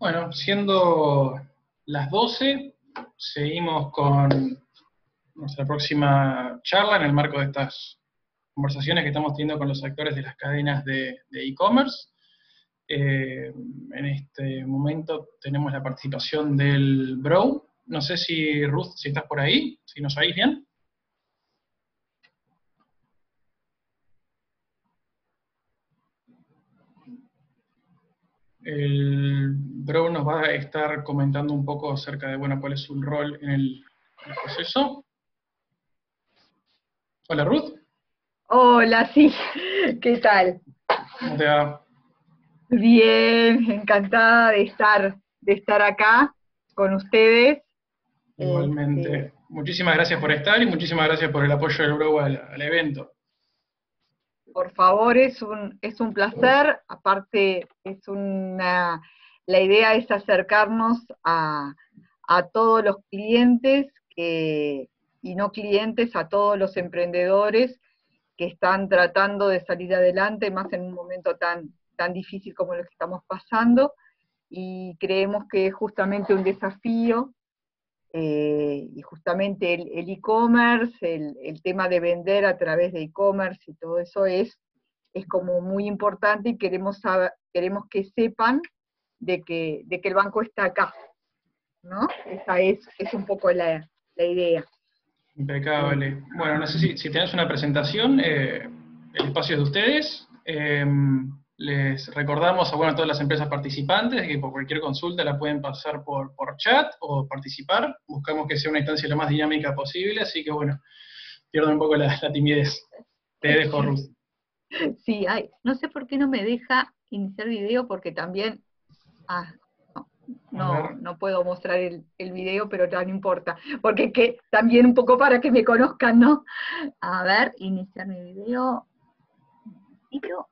Bueno, siendo las 12, seguimos con nuestra próxima charla en el marco de estas conversaciones que estamos teniendo con los actores de las cadenas de e-commerce. Eh, en este momento tenemos la participación del Bro. No sé si Ruth, si estás por ahí, si nos oís bien. El Bro nos va a estar comentando un poco acerca de, bueno, cuál es su rol en el, proceso. Hola, Ruth. Hola, sí. ¿Qué tal? ¿Cómo te va? Bien, encantada de estar, de estar acá con ustedes. Igualmente. Este, muchísimas gracias por estar y muchísimas gracias por el apoyo del Bro al evento. Por favor, es un, es un placer. Aparte, es una, la idea es acercarnos a, todos los clientes y no clientes, a todos los emprendedores que están tratando de salir adelante, más en un momento tan, tan difícil como lo que estamos pasando. Y creemos que es justamente un desafío eh, y justamente el e-commerce, el, tema de vender a través de e-commerce y todo eso es, es como muy importante y queremos, queremos que sepan de que, de que el banco está acá, ¿no? Esa es, es un poco la, idea. Impecable. Bueno, no sé si, si tenés una presentación, eh, el espacio es de ustedes. Em, les recordamos a, bueno, a todas las empresas participantes que por cualquier consulta la pueden pasar por, por chat o participar. Buscamos que sea una instancia lo más dinámica posible, así que bueno, pierdo un poco la, timidez. Te dejo, Ruth. Sí, ay, no sé por qué no me deja iniciar video, porque también, ah, no, no, puedo mostrar el, el, video, pero ya no importa, porque que también un poco para que me conozcan, ¿no? A ver, iniciar mi video. Video,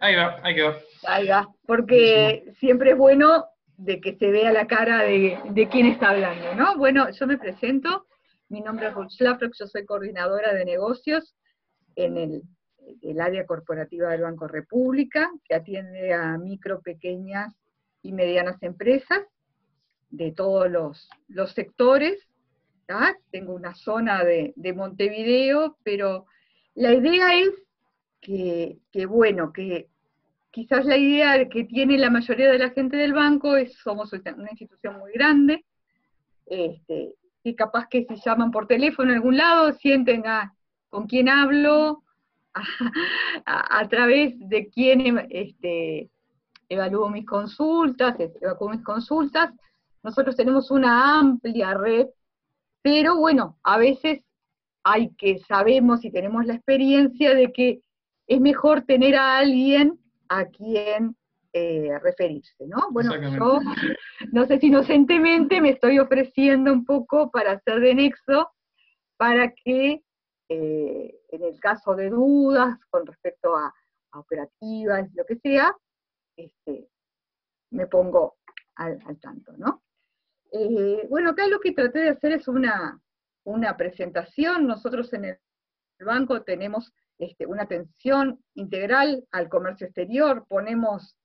Ahí va, ahí quedó. Ahí va, porque siempre es bueno de que se vea la cara de, de quién está hablando, ¿no? Bueno, yo me presento, mi nombre es Ruth Schlafrock, yo soy coordinadora de negocios en el, área corporativa del Banco República, que atiende a micro, pequeñas y medianas empresas de todos los, sectores. Tengo una zona de, de Montevideo, pero la idea es que, bueno, que quizás la idea que tiene la mayoría de la gente del banco es somos una institución muy grande, este, y capaz que si llaman por teléfono en algún lado, sienten con quién hablo, a, través de quién este, evalúo mis consultas, evalúo mis consultas. Nosotros tenemos una amplia red, pero bueno, a veces hay que, sabemos y tenemos la experiencia de que es mejor tener a alguien a quien eh, referirse, ¿no? Bueno, yo no sé si inocentemente me estoy ofreciendo un poco para hacer de nexo para que eh, en el caso de dudas con respecto a, operativas, lo que sea, este, me pongo al, tanto, ¿no? Eh, bueno, acá lo que traté de hacer es una, una presentación. Nosotros en el banco tenemos este, una atención integral al comercio exterior, ponemos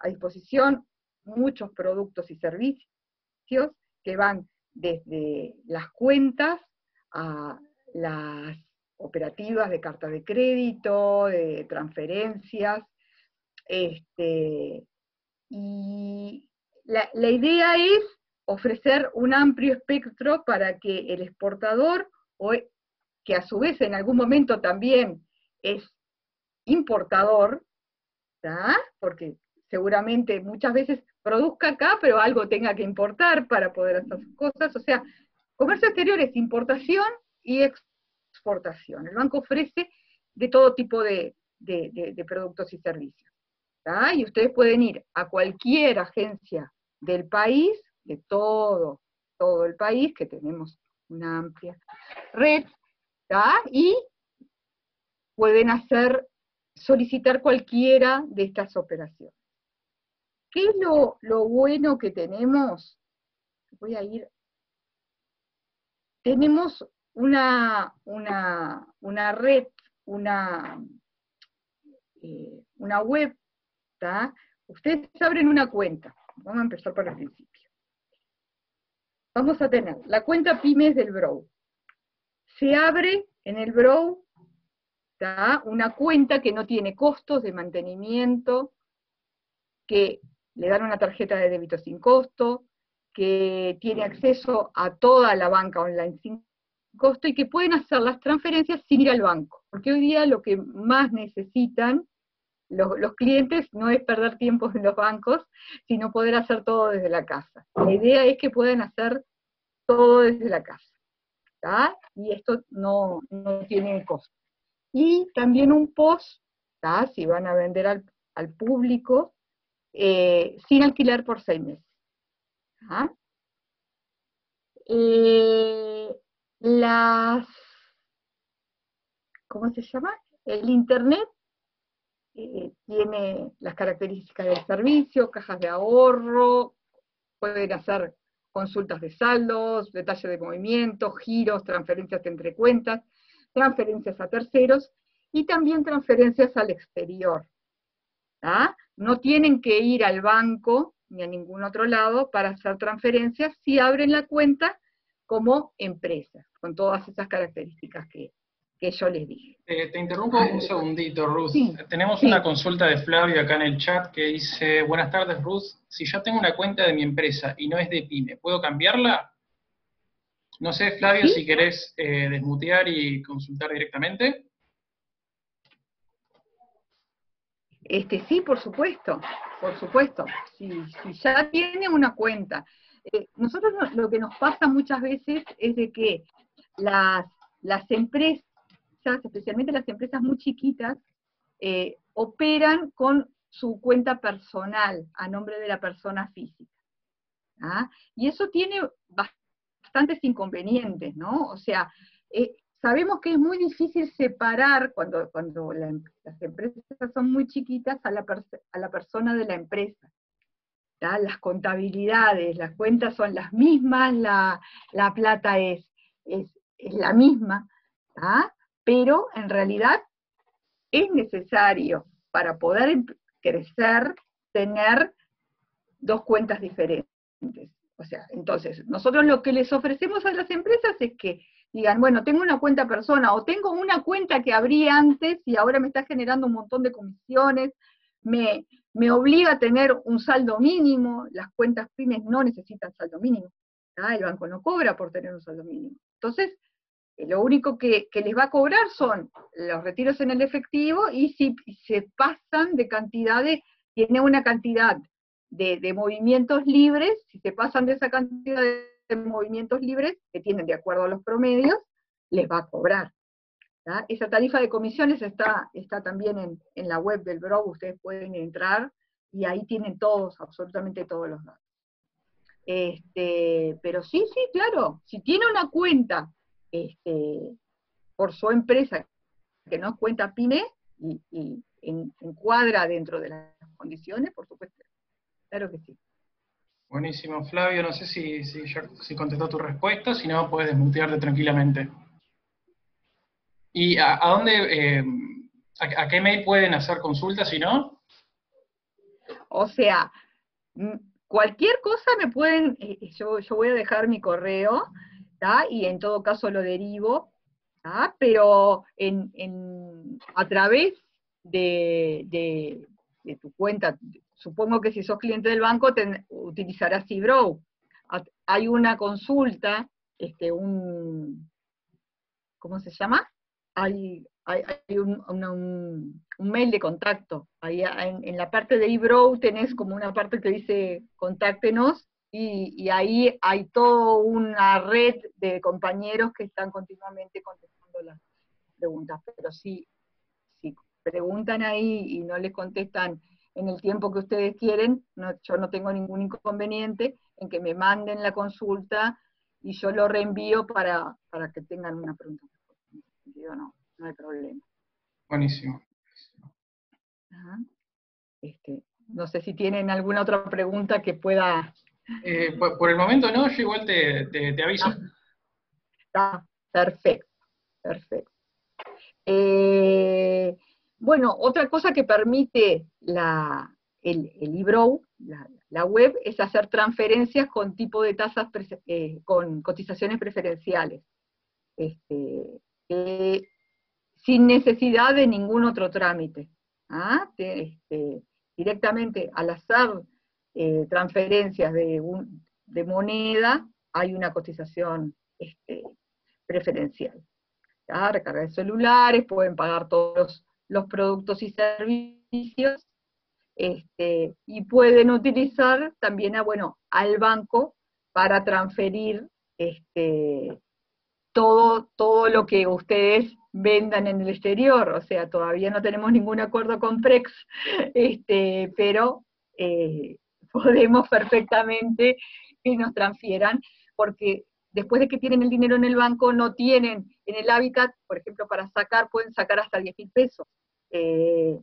a disposición muchos productos y servicios que van desde las cuentas a las operativas de carta de crédito, de transferencias, este, y la, la idea es ofrecer un amplio espectro para que el exportador, o que a su vez en algún momento también es importador, porque seguramente muchas veces produzca acá, pero algo tenga que importar para poder hacer sus cosas. O sea, comercio exterior es importación y exportación. El banco ofrece de todo tipo de, productos y servicios. Y ustedes pueden ir a cualquier agencia del país, de todo, todo el país, que tenemos una amplia red, y pueden hacer, solicitar cualquiera de estas operaciones. ¿Qué es lo, bueno que tenemos? Voy a ir. Tenemos una, una, red, una, eh, una web, ustedes abren una cuenta. Vamos a empezar por el principio. Vamos a tener la cuenta pymes del Brow. Se abre en el Brow una cuenta que no tiene costos de mantenimiento, que le dan una tarjeta de débito sin costo, que tiene acceso a toda la banca online sin costo y que pueden hacer las transferencias sin ir al banco. Porque hoy día lo que más necesitan los, clientes no es perder tiempo en los bancos, sino poder hacer todo desde la casa. La idea es que puedan hacer todo desde la casa. Y esto no, tiene costo. Y también un post, si van a vender al, público, eh, sin alquilar por seis meses. Eh, las, ¿cómo se llama? El Internet eh, tiene las características del servicio, cajas de ahorro, pueden hacer consultas de saldos, detalles de movimiento, giros, transferencias entre cuentas, transferencias a terceros y también transferencias al exterior. No tienen que ir al banco ni a ningún otro lado para hacer transferencias si abren la cuenta como empresa, con todas esas características que, que yo les dije. te interrumpo un segundito, Ruth. Tenemos una consulta de Flavio acá en el chat que dice, buenas tardes, Ruth. Si yo tengo una cuenta de mi empresa y no es de PyME, ¿puedo cambiarla? No sé, Flavio, si querés eh, desmutear y consultar directamente. Este, sí, por supuesto, por supuesto. Si, ya tiene una cuenta. Eh, nosotros lo que nos pasa muchas veces es de que las, las empresas especialmente las empresas muy chiquitas, eh, operan con su cuenta personal a nombre de la persona física. ¿ah? Y eso tiene bastantes inconvenientes, ¿no? O sea, eh, sabemos que es muy difícil separar cuando, cuando las empresas son muy chiquitas a la persona de la empresa. Las contabilidades, las cuentas son las mismas, la, plata es, es, la misma, ¿ah? pero en realidad es necesario para poder em, crecer tener dos cuentas diferentes. O sea, entonces, nosotros lo que les ofrecemos a las empresas es que digan, bueno, tengo una cuenta persona o tengo una cuenta que abrí antes y ahora me está generando un montón de comisiones, me, me obliga a tener un saldo mínimo, las cuentas pymes no necesitan saldo mínimo, el banco no cobra por tener un saldo mínimo. Entonces, lo único que, les va a cobrar son los retiros en el efectivo y si se pasan de cantidades, tiene una cantidad de, movimientos libres, si se pasan de esa cantidad de, movimientos libres, que tienen de acuerdo a los promedios, les va a cobrar. Esa tarifa de comisiones está, está también en, la web del blog, ustedes pueden entrar y ahí tienen todos, absolutamente todos los datos. Este, pero sí, sí, claro, si tiene una cuenta este, por su empresa que no cuenta PYME y, encuadra dentro de las condiciones, por supuesto. Claro que sí. Buenísimo, Flavio. No sé si, si, contestó tu respuesta, si no, puedes desmutearte tranquilamente. ¿Y a, dónde, eh, a, qué mail pueden hacer consultas si no? O sea, cualquier cosa me pueden, eh, yo, yo voy a dejar mi correo, y en todo caso lo derivo, pero a través de, tu cuenta, supongo que si sos cliente del banco utilizarás Cibrow. Hay una consulta, este, un, ¿cómo se llama? Hay, un, mail de contacto. Ahí en, en la parte de eBrow tenés como una parte que dice contáctenos y, ahí hay toda una red de compañeros que están continuamente contestando las preguntas. Pero si, si preguntan ahí y no les contestan en el tiempo que ustedes quieren, yo no tengo ningún inconveniente en que me manden la consulta y yo lo reenvío para, que tengan una pregunta. No, no hay problema. Buenísimo. Este, no sé si tienen alguna otra pregunta que pueda eh, por, el momento no, yo igual te, aviso. Está perfecto, perfecto. Eh, bueno, otra cosa que permite la, el, el la, web, es hacer transferencias con tipo de tasas, eh, con cotizaciones preferenciales, este, sin necesidad de ningún otro trámite. ¿ah? Este, directamente al hacer eh, transferencias de, moneda, hay una cotización este, preferencial. Recarga de celulares, pueden pagar todos los productos y servicios este, y pueden utilizar también bueno, al banco para transferir todo, todo lo que ustedes vendan en el exterior, o sea, todavía no tenemos ningún acuerdo con Prex, este, pero eh, podemos perfectamente que nos transfieran, porque después de que tienen el dinero en el banco, no tienen en el hábitat, por ejemplo, para sacar, pueden sacar hasta 10 mil pesos. Eh,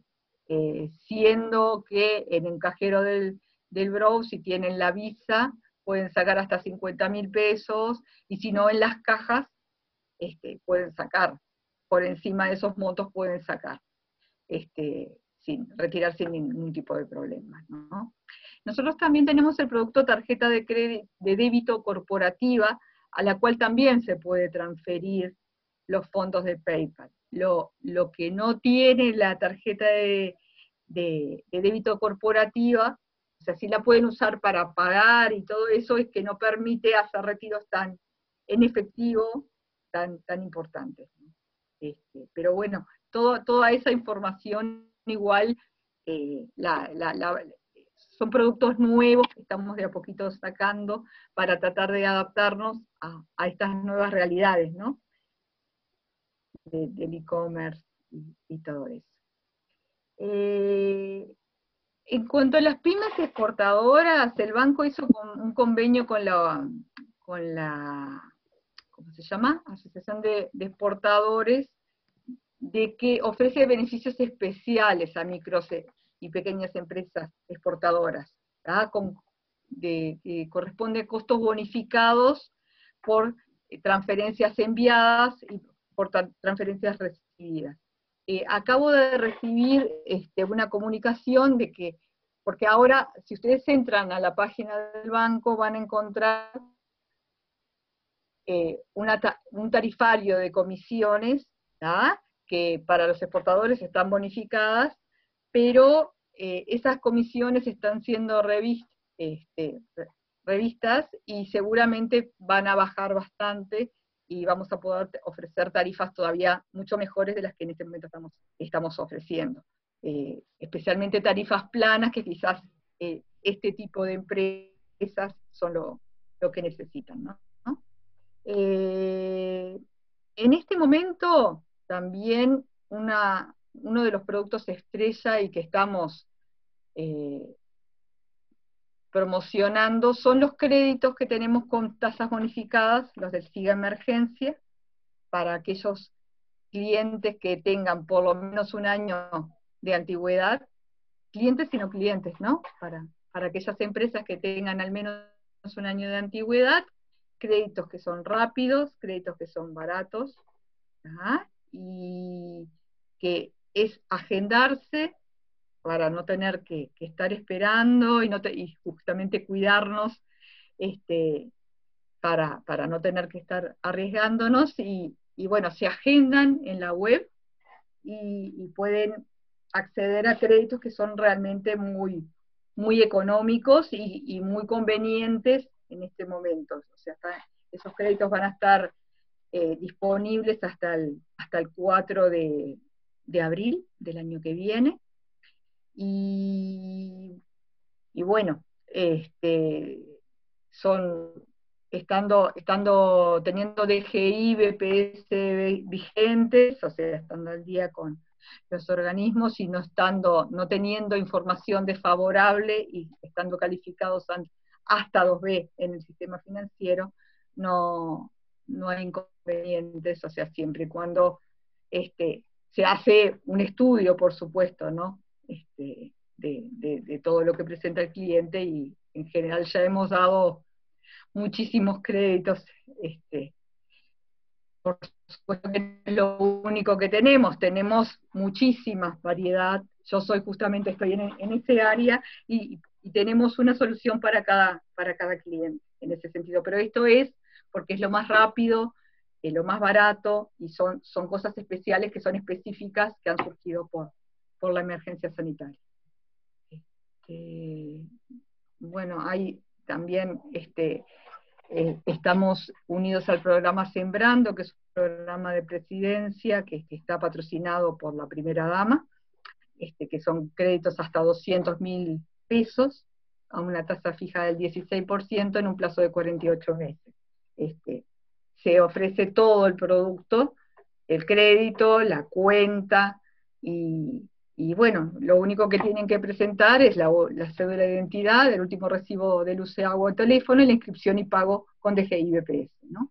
eh, siendo que en el cajero del, del Brow, si tienen la visa, pueden sacar hasta 50 mil pesos, y si no en las cajas, este, pueden sacar, por encima de esos montos pueden sacar, este, sin retirar sin ningún tipo de problema. Nosotros también tenemos el producto tarjeta de, crédito, de débito corporativa, a la cual también se puede transferir los fondos de PayPal. Lo, que no tiene la tarjeta de, débito corporativa, o sea, sí la pueden usar para pagar y todo eso, es que no permite hacer retiros tan en efectivo, tan, tan importantes. Este, pero bueno, toda esa información igual eh, son productos nuevos que estamos de a poquito sacando para tratar de adaptarnos a, estas nuevas realidades, ¿no? del e-commerce y, todo eso. Eh, en cuanto a las pymes exportadoras, el banco hizo un convenio con la, con la ¿cómo se llama? Asociación de, Exportadores, de que ofrece beneficios especiales a micros y pequeñas empresas exportadoras, que corresponde a costos bonificados por transferencias enviadas y por transferencias recibidas. Eh, acabo de recibir este, una comunicación de que, porque ahora si ustedes entran a la página del banco van a encontrar eh, un tarifario de comisiones que para los exportadores están bonificadas, pero eh, esas comisiones están siendo este, revistas y seguramente van a bajar bastante y vamos a poder ofrecer tarifas todavía mucho mejores de las que en este momento estamos, estamos ofreciendo. Eh, especialmente tarifas planas que quizás eh, este tipo de empresas son lo, que necesitan. Eh, en este momento también uno de los productos estrella y que estamos promocionando son los créditos que tenemos con tasas bonificadas, los del SIGA Emergencia, para aquellos clientes que tengan por lo menos un año de antigüedad, clientes y no clientes, ¿no? Para, para aquellas empresas que tengan al menos un año de antigüedad, créditos que son rápidos, créditos que son baratos, y que es agendarse para no tener que, estar esperando y, no justamente cuidarnos este, para, no tener que estar arriesgándonos y, bueno, se agendan en la web y, pueden acceder a créditos que son realmente muy, muy económicos y, muy convenientes en este momento. O sea, esos créditos van a estar eh, disponibles hasta el, hasta el 4 de abril del año que viene. Y, bueno, este, son estando, estando teniendo DGI, BPS vigentes, o sea, estando al día con los organismos y no estando, no teniendo información desfavorable y estando calificados hasta 2B en el sistema financiero, no, no hay inconvenientes, o sea, siempre y cuando este, se hace un estudio, por supuesto, ¿no? Este, de, todo lo que presenta el cliente y en general ya hemos dado muchísimos créditos. Este, por supuesto que es lo único que tenemos, tenemos muchísima variedad yo soy justamente, estoy en, en ese área y, tenemos una solución para cada, para cada cliente en ese sentido. Pero esto es porque es lo más rápido, es lo más barato y son, son cosas especiales que son específicas que han surgido por, por la emergencia sanitaria. Este, bueno, hay también, este, eh, estamos unidos al programa Sembrando, que es un programa de presidencia que, está patrocinado por la primera dama, este, que son créditos hasta 200 mil pesos a una tasa fija del 16% en un plazo de 48 meses. Este, se ofrece todo el producto, el crédito, la cuenta y, y bueno, lo único que tienen que presentar es la, cédula de identidad, el último recibo de luz, agua o teléfono y la inscripción y pago con DGI BPS, ¿no?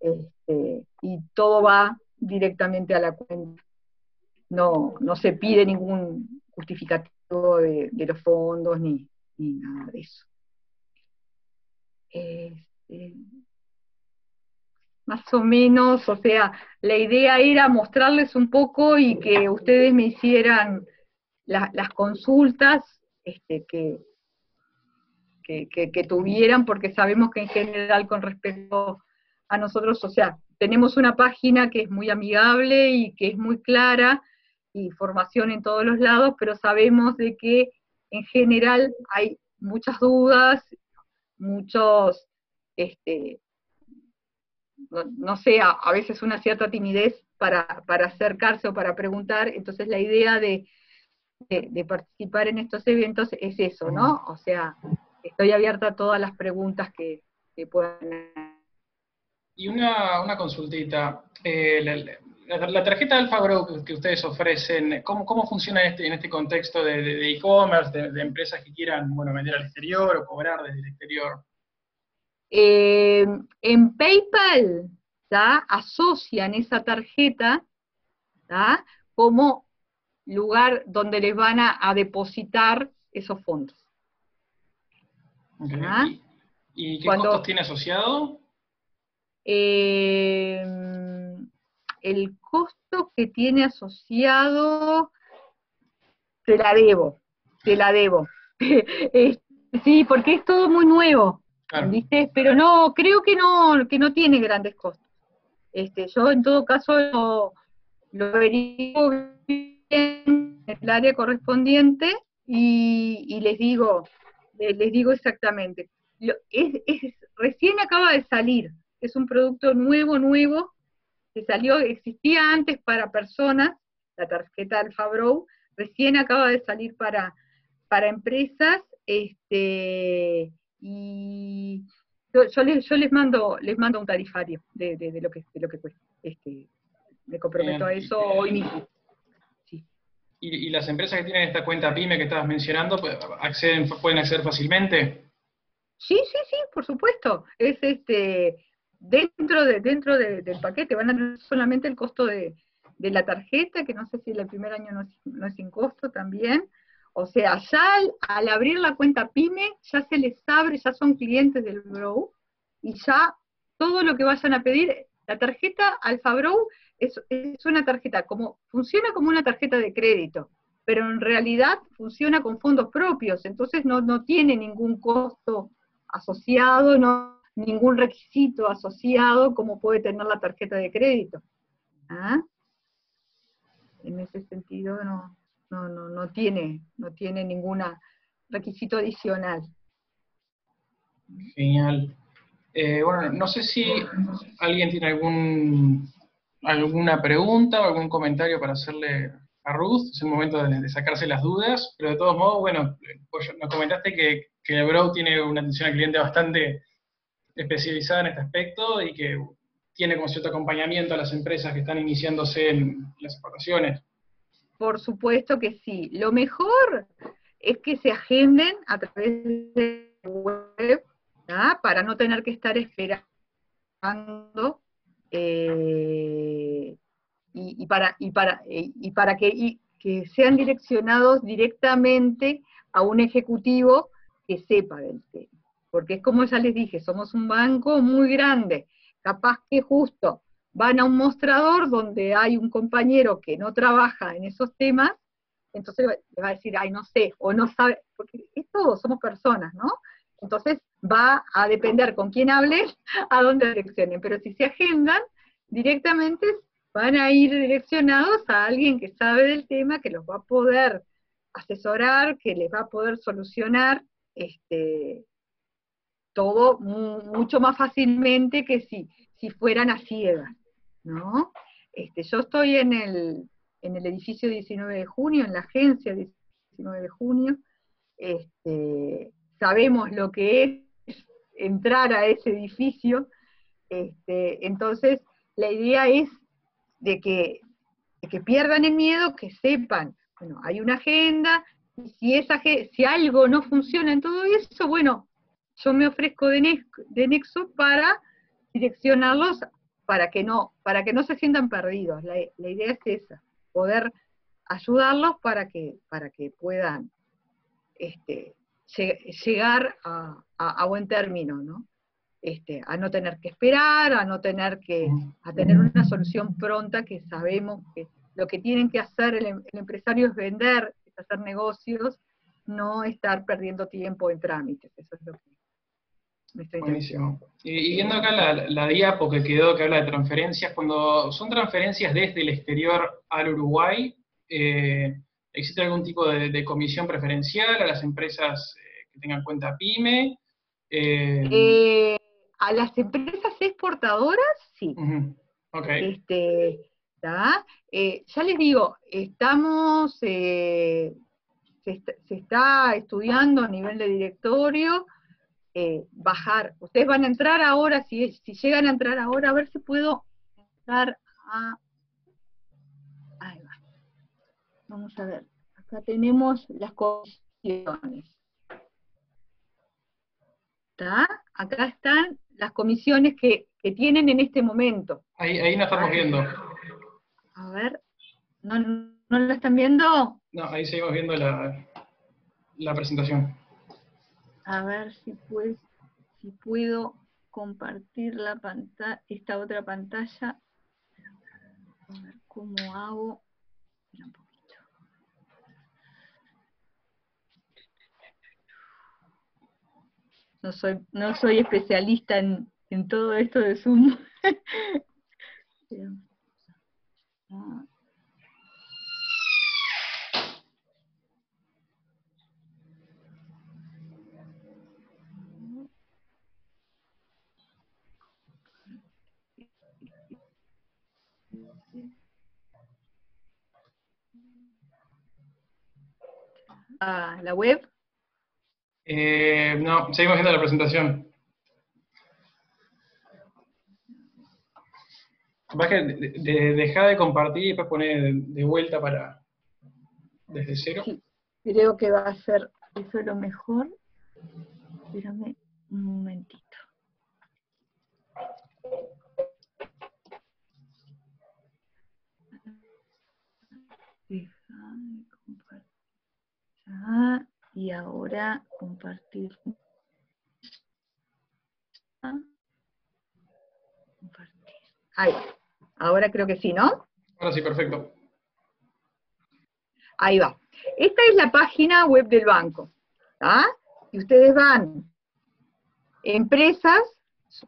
Este, y todo va directamente a la cuenta. No, no se pide ningún justificativo de, los fondos ni, nada de eso. Este, más o menos, o sea, la idea era mostrarles un poco y que ustedes me hicieran las consultas este, que, que, tuvieran, porque sabemos que en general con respecto a nosotros, o sea, tenemos una página que es muy amigable y que es muy clara, y formación en todos los lados, pero sabemos de que en general hay muchas dudas, muchos este, no, sea a veces una cierta timidez para, acercarse o para preguntar, entonces la idea de, participar en estos eventos es eso, ¿no? O sea, estoy abierta a todas las preguntas que, puedan. Y una, una consultita. Eh, la, tarjeta Alfa Grow que, ustedes ofrecen, ¿cómo, cómo funciona este, en este contexto de e-commerce, de, de, empresas que quieran bueno, vender al exterior o cobrar desde el exterior? Eh, en PayPal asocian esa tarjeta como lugar donde les van a, depositar esos fondos. ¿Y qué costos tiene asociado? Eh, el costo que tiene asociado, te la debo, te la debo. sí, porque es todo muy nuevo. Pero no, creo que no, que no tiene grandes costos. Este, yo en todo caso lo, lo bien en el área correspondiente y, les digo, les, digo exactamente. es, recién acaba de salir, es un producto nuevo, nuevo, que salió, existía antes para personas, la tarjeta Alfa Bro, recién acaba de salir para, para empresas, este, y yo, les, yo les mando les mando un tarifario de, de, lo que de lo que cuesta. Este, me comprometo a eso hoy mismo. ¿Y, las empresas que tienen esta cuenta PYME que estabas mencionando pues, acceden pueden acceder fácilmente? Sí, sí, sí, por supuesto. Es este dentro de dentro del paquete van a tener solamente el costo de, de la tarjeta, que no sé si el primer año no es, no es sin costo también, o sea, ya al, abrir la cuenta PYME, ya se les abre, ya son clientes del Brow, y ya todo lo que vayan a pedir, la tarjeta Alfa Brow es, una tarjeta, como funciona como una tarjeta de crédito, pero en realidad funciona con fondos propios, entonces no, no tiene ningún costo asociado, no ningún requisito asociado como puede tener la tarjeta de crédito. ¿Ah? En ese sentido no no, no, no tiene, no tiene ningún requisito adicional. Genial. Eh, bueno, no sé si alguien tiene algún alguna pregunta o algún comentario para hacerle a Ruth, es el momento de, sacarse las dudas, pero de todos modos, bueno, nos comentaste que, que Brow tiene una atención al cliente bastante especializada en este aspecto y que tiene como cierto acompañamiento a las empresas que están iniciándose en las exportaciones. Por supuesto que sí. Lo mejor es que se agenden a través de web para no tener que estar esperando eh, y, para, y, para, y para que, que sean direccionados directamente a un ejecutivo que sepa del tema. Porque es como ya les dije, somos un banco muy grande, capaz que justo van a un mostrador donde hay un compañero que no trabaja en esos temas entonces le va a decir, ay, no sé, o no sabe, porque es todo, somos personas, ¿no? Entonces va a depender con quién hable, a dónde direccionen, pero si se agendan, directamente van a ir direccionados a alguien que sabe del tema, que los va a poder asesorar, que les va a poder solucionar este, todo mucho más fácilmente que si, si fueran a ciegas, ¿no? Este, yo estoy en el, en el edificio 19 de junio, en la agencia 19 de junio, este, sabemos lo que es entrar a ese edificio, este, entonces la idea es de que, que pierdan el miedo, que sepan, bueno, hay una agenda, y si, esa, si algo no funciona en todo eso, bueno, yo me ofrezco de, nexo para direccionarlos para que no, para que no se sientan perdidos. La, idea es esa, poder ayudarlos para que, para que puedan este, llegar a, buen término, ¿no? Este, a no tener que esperar, a no tener que, a tener una solución pronta que sabemos que lo que tienen que hacer el, el empresario es vender, es hacer negocios, no estar perdiendo tiempo en trámites. Eso es lo que Buenísimo. Y, viendo acá la, la, diapo que quedó, que habla de transferencias, cuando son transferencias desde el exterior al Uruguay, eh, ¿existe algún tipo de, comisión preferencial a las empresas eh, que tengan cuenta PYME? Eh, a las empresas exportadoras, sí. Este, ya les digo, estamos, se está estudiando a nivel de directorio, eh, bajar. Ustedes van a entrar ahora, si, si llegan a entrar ahora, a ver si puedo entrar a... Ahí va. Vamos a ver. Acá tenemos las comisiones. ¿Está? Acá están las comisiones que, que, tienen en este momento. Ahí, ahí nos estamos viendo. A ver, ¿no, ¿no lo están viendo? No, ahí seguimos viendo la, la presentación a ver si, pues, si puedo compartir la pantalla, esta otra pantalla. A ver cómo hago. un poquito. No soy, no soy especialista en, en todo esto de Zoom. La web? Eh, no, seguimos viendo la presentación. Capaz que de, dejar de compartir y después poner de, vuelta para desde cero. Sí, creo que va a ser eso lo mejor. Espérame un momentito. Y ahora compartir. Compartir. Ahí. Ahora creo que sí, ¿no? Ahora sí, perfecto. Ahí va. Esta es la página web del banco. ¿ah? Y ustedes van, empresas,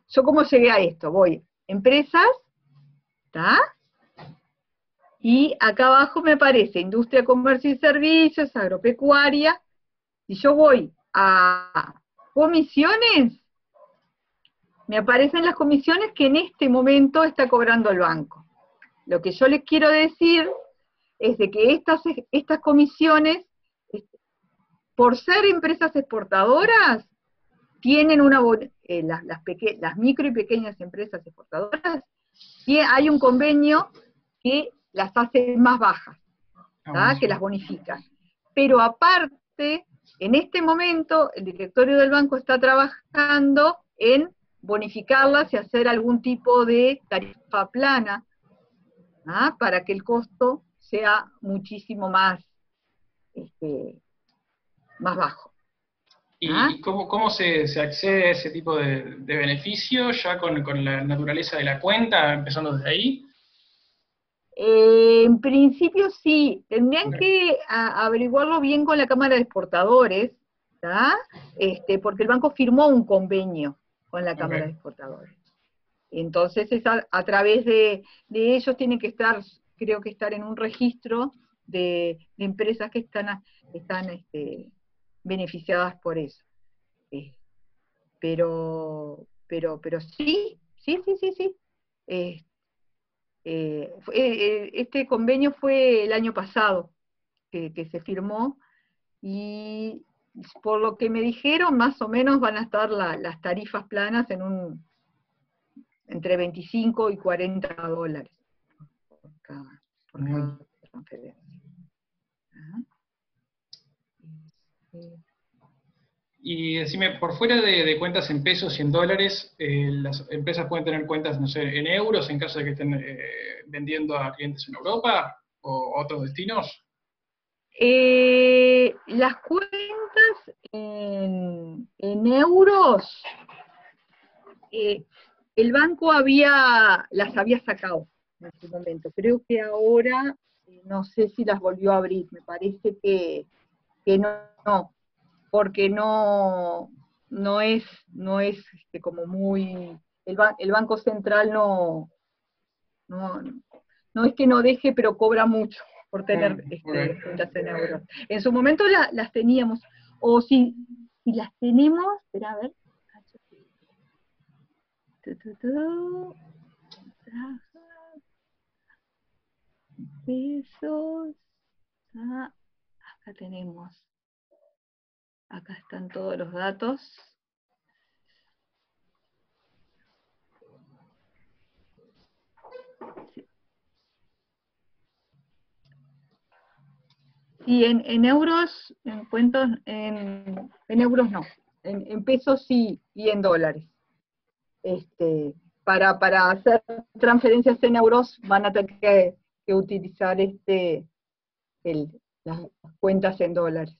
yo cómo llegué a esto, voy, empresas, ¿está? Y acá abajo me aparece industria, comercio y servicios, agropecuaria. Si yo voy a comisiones, me aparecen las comisiones que en este momento está cobrando el banco. Lo que yo les quiero decir es de que estas, estas comisiones, por ser empresas exportadoras, tienen una, eh, las, las, las micro y pequeñas empresas exportadoras, y hay un convenio que las hace más bajas, ah, que las bonifica. Pero aparte, en este momento, el directorio del banco está trabajando en bonificarlas y hacer algún tipo de tarifa plana, para que el costo sea muchísimo más, este, más bajo. ¿Y, ¿Ah? cómo, se, accede a ese tipo de, de beneficio ya con, con, la naturaleza de la cuenta, empezando desde ahí? Eh, en principio sí, tendrían que averiguarlo bien con la Cámara de Exportadores, este, porque el banco firmó un convenio con la Cámara de Exportadores. Entonces, a, través de, ellos tienen que estar, creo que estar en un registro de, empresas que están, están este, beneficiadas por eso. Eh, pero, pero, pero sí, sí, sí, sí, sí. Eh, eh, este convenio fue el año pasado que, se firmó y por lo que me dijeron, más o menos van a estar las tarifas planas en un entre 25 y 40 dólares por cada, transferencia. Y decime, por fuera de, cuentas en pesos y en dólares, eh, las empresas pueden tener cuentas, no sé, en euros en caso de que estén eh, vendiendo a clientes en Europa o otros destinos. Eh, las cuentas en, en euros, el banco había, las había sacado en su momento. Creo que ahora, no sé si las volvió a abrir, me parece que, que no porque no, no es, no es este, como muy, el, el, Banco Central no, no, es que no deje, pero cobra mucho por tener este, cuentas en euros. En su momento las teníamos, o si, si las tenemos, espera a ver. Pesos. Ah, acá tenemos. Acá están todos los datos. Sí. en, euros, en cuentos, en, euros no, en, pesos sí y en dólares. Este, para, para hacer transferencias en euros van a tener que, utilizar este, las cuentas en dólares.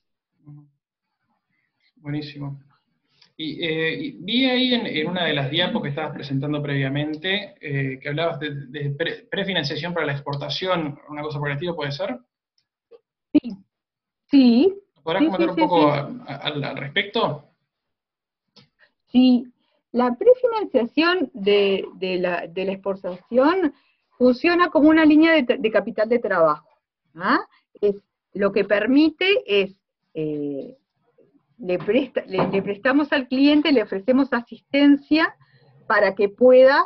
Buenísimo. Eh, y, vi ahí en, una de las diapos que estabas presentando previamente, eh, que hablabas de, prefinanciación para la exportación, una cosa por el estilo, ¿puede ser? Sí, sí. ¿Podrás comentar un poco al, respecto? Sí, la prefinanciación de, la, exportación funciona como una línea de, capital de trabajo. ¿ah? Es, lo que permite es eh, le, prestamos al cliente, le ofrecemos asistencia para que pueda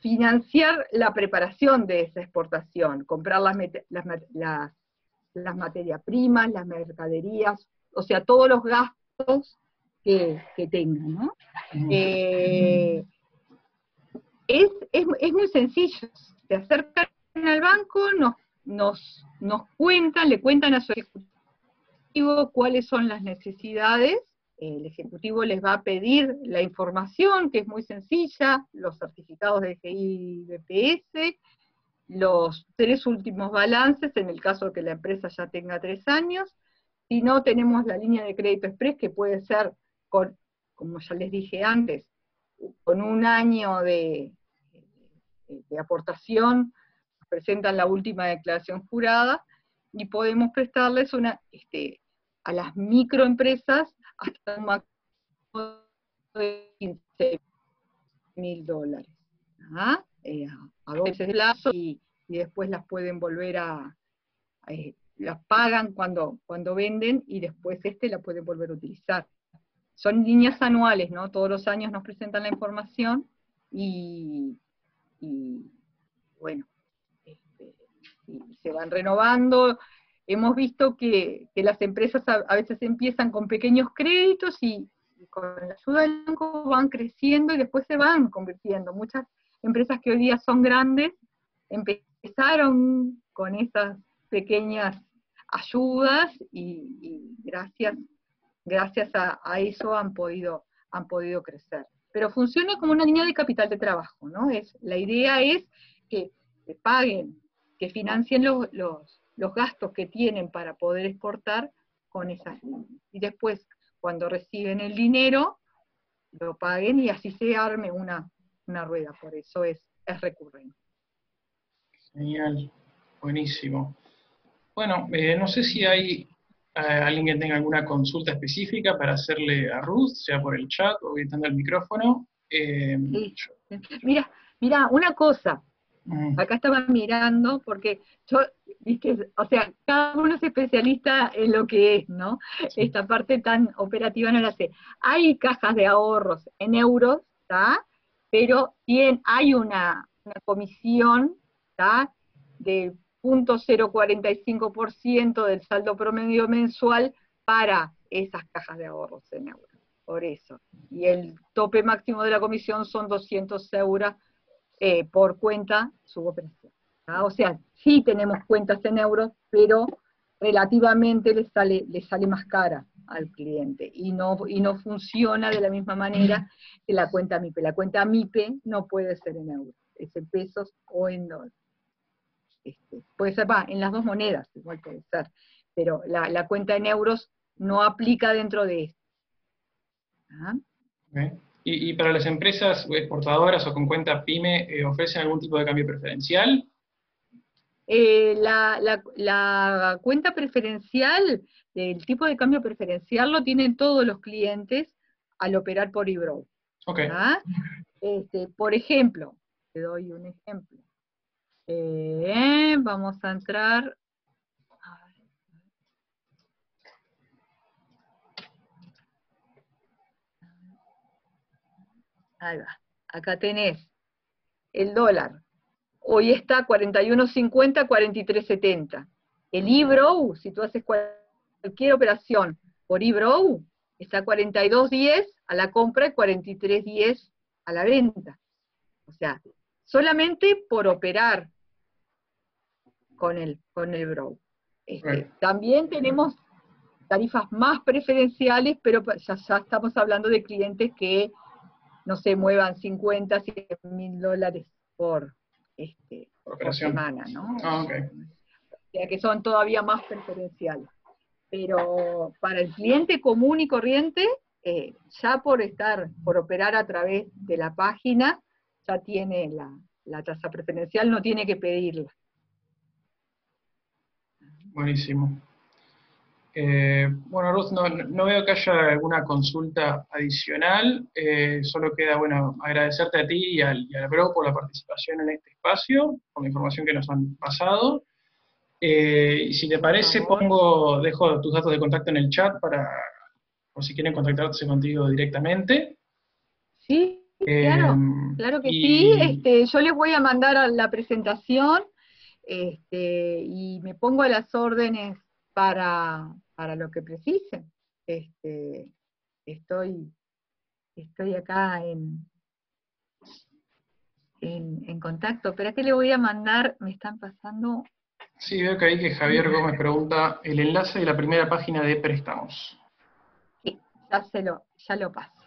financiar la preparación de esa exportación, comprar las, las, materias primas, las mercaderías, o sea, todos los gastos que, que tengan. Eh, es, muy sencillo, se acercan al banco, nos, nos, nos cuentan, le cuentan a su ejecutivo cuáles son las necesidades, el Ejecutivo les va a pedir la información, que es muy sencilla, los certificados de GI los tres últimos balances, en el caso de que la empresa ya tenga tres años, si no tenemos la línea de crédito express, que puede ser con, como ya les dije antes, con un año de, de aportación, presentan la última declaración jurada, y podemos prestarles una, este, a las microempresas hasta un máximo de 15 mil dólares. ¿ah? Eh, a dos veces de plazo y, después las pueden volver a, eh, las pagan cuando, cuando venden y después este la pueden volver a utilizar. Son líneas anuales, ¿no? Todos los años nos presentan la información y, bueno, este, se van renovando, hemos visto que, las empresas a, veces empiezan con pequeños créditos y, con la ayuda del banco van creciendo y después se van convirtiendo. Muchas empresas que hoy día son grandes empezaron con esas pequeñas ayudas y, gracias, gracias a, eso han podido, han podido crecer. Pero funciona como una línea de capital de trabajo, ¿no? Es, la idea es que, paguen, que financien los los gastos que tienen para poder exportar con esas líneas. Y después, cuando reciben el dinero, lo paguen y así se arme una, rueda, por eso es, es recurrente. Genial, buenísimo. Bueno, eh, no sé si hay eh, alguien que tenga alguna consulta específica para hacerle a Ruth, sea por el chat o gritando el micrófono. Eh, mira, mira, una cosa. Mm. Acá estaba mirando porque yo, viste, o sea, cada uno es especialista en lo que es, ¿no? Esta parte tan operativa no la sé. Hay cajas de ahorros en euros, ¿está? Pero bien, hay una, una comisión, ¿está? De 0.045% del saldo promedio mensual para esas cajas de ahorros en euros. Por eso. Y el tope máximo de la comisión son 200 euros eh, por cuenta su operación. O sea, sí tenemos cuentas en euros, pero relativamente le sale, le sale más cara al cliente y no, y no funciona de la misma manera que la cuenta MIPE. La cuenta MIPE no puede ser en euros, es en pesos o en dólares. Este, puede ser, va, en las dos monedas, igual puede ser, pero la, cuenta en euros no aplica dentro de esto. ¿Ah? ¿Y, para las empresas exportadoras o con cuenta PYME eh, ofrecen algún tipo de cambio preferencial? Eh, la, cuenta preferencial, el tipo de cambio preferencial lo tienen todos los clientes al operar por eBrow. Okay. ¿Ah? Este, por ejemplo, te doy un ejemplo. Eh, vamos a entrar. Ahí va. Acá tenés el dólar. Hoy está 41.50, 43.70. El eBrow, si tú haces cualquier operación por eBrow, está 42.10 a la compra y 43.10 a la venta. O sea, solamente por operar con el, con el Brow. Este, también tenemos tarifas más preferenciales, pero ya, estamos hablando de clientes que no se muevan 50, 100 mil dólares por, este, semana, ¿no? Ah, okay. O sea que son todavía más preferenciales. Pero para el cliente común y corriente, eh, ya por estar, por operar a través de la página, ya tiene la, la tasa preferencial, no tiene que pedirla. Buenísimo. Eh, bueno, Ruth, no, veo que haya alguna consulta adicional, eh, solo queda, bueno, agradecerte a ti y al, y por la participación en este espacio, por la información que nos han pasado. Eh, y si te parece, pongo, dejo tus datos de contacto en el chat para, por si quieren contactarse contigo directamente. Sí, claro, claro que sí. Este, yo les voy a mandar la presentación este, y me pongo a las órdenes para, lo que precisen. Este, estoy, estoy acá en, en, contacto. ¿Pero qué le voy a mandar? Me están pasando... Sí, veo que ahí que Javier Gómez pregunta el enlace de la primera página de préstamos. Sí, ya, se lo, ya lo paso.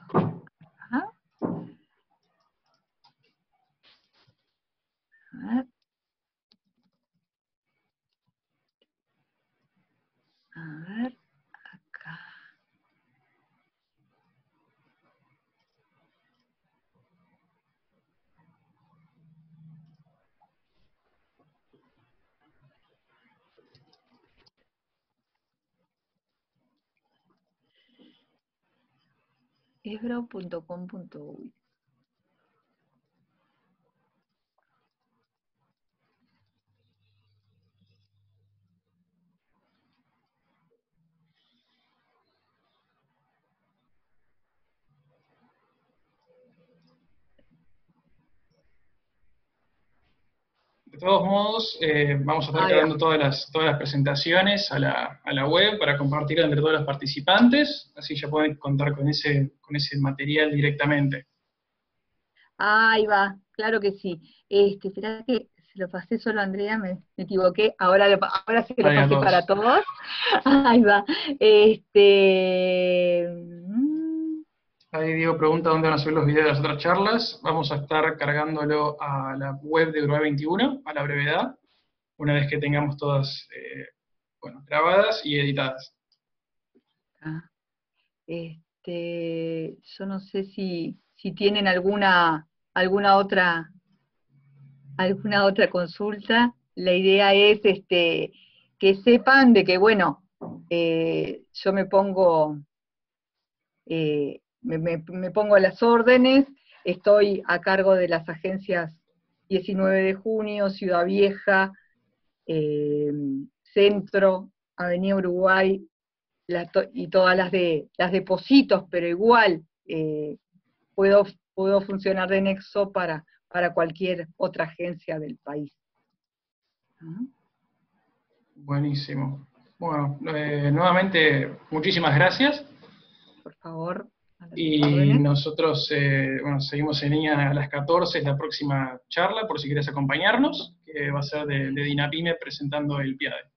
A ver. A ver, acá. ebro.com.uy todos modos, eh, vamos a estar cargando todas las, todas las presentaciones a la, a la, web para compartir entre todos los participantes, así ya pueden contar con ese, con ese material directamente. Ahí va, claro que sí. Este, espera que se lo pasé solo a Andrea, me, equivoqué, ahora, ahora sí que lo pasé para todos. Ahí va. Este, Ahí Diego pregunta dónde van a subir los videos de las otras charlas. Vamos a estar cargándolo a la web de Uruguay 21, a la brevedad, una vez que tengamos todas eh, grabadas y editadas. Ah, este, yo no sé si, si tienen alguna, alguna otra ¿Alguna otra consulta? La idea es este, que sepan de que, bueno, eh, yo me pongo, eh, me, pongo a las órdenes, estoy a cargo de las agencias 19 de junio, Ciudad Vieja, eh, Centro, Avenida Uruguay, y todas las de las depositos, pero igual puedo, puedo funcionar de nexo para, para cualquier otra agencia del país. Buenísimo. Bueno, eh, nuevamente muchísimas gracias. Por favor. Y nosotros eh, bueno, seguimos en línea a las 14, es la próxima charla, por si quieres acompañarnos, que va a ser de, de Dinapime presentando el PIADE.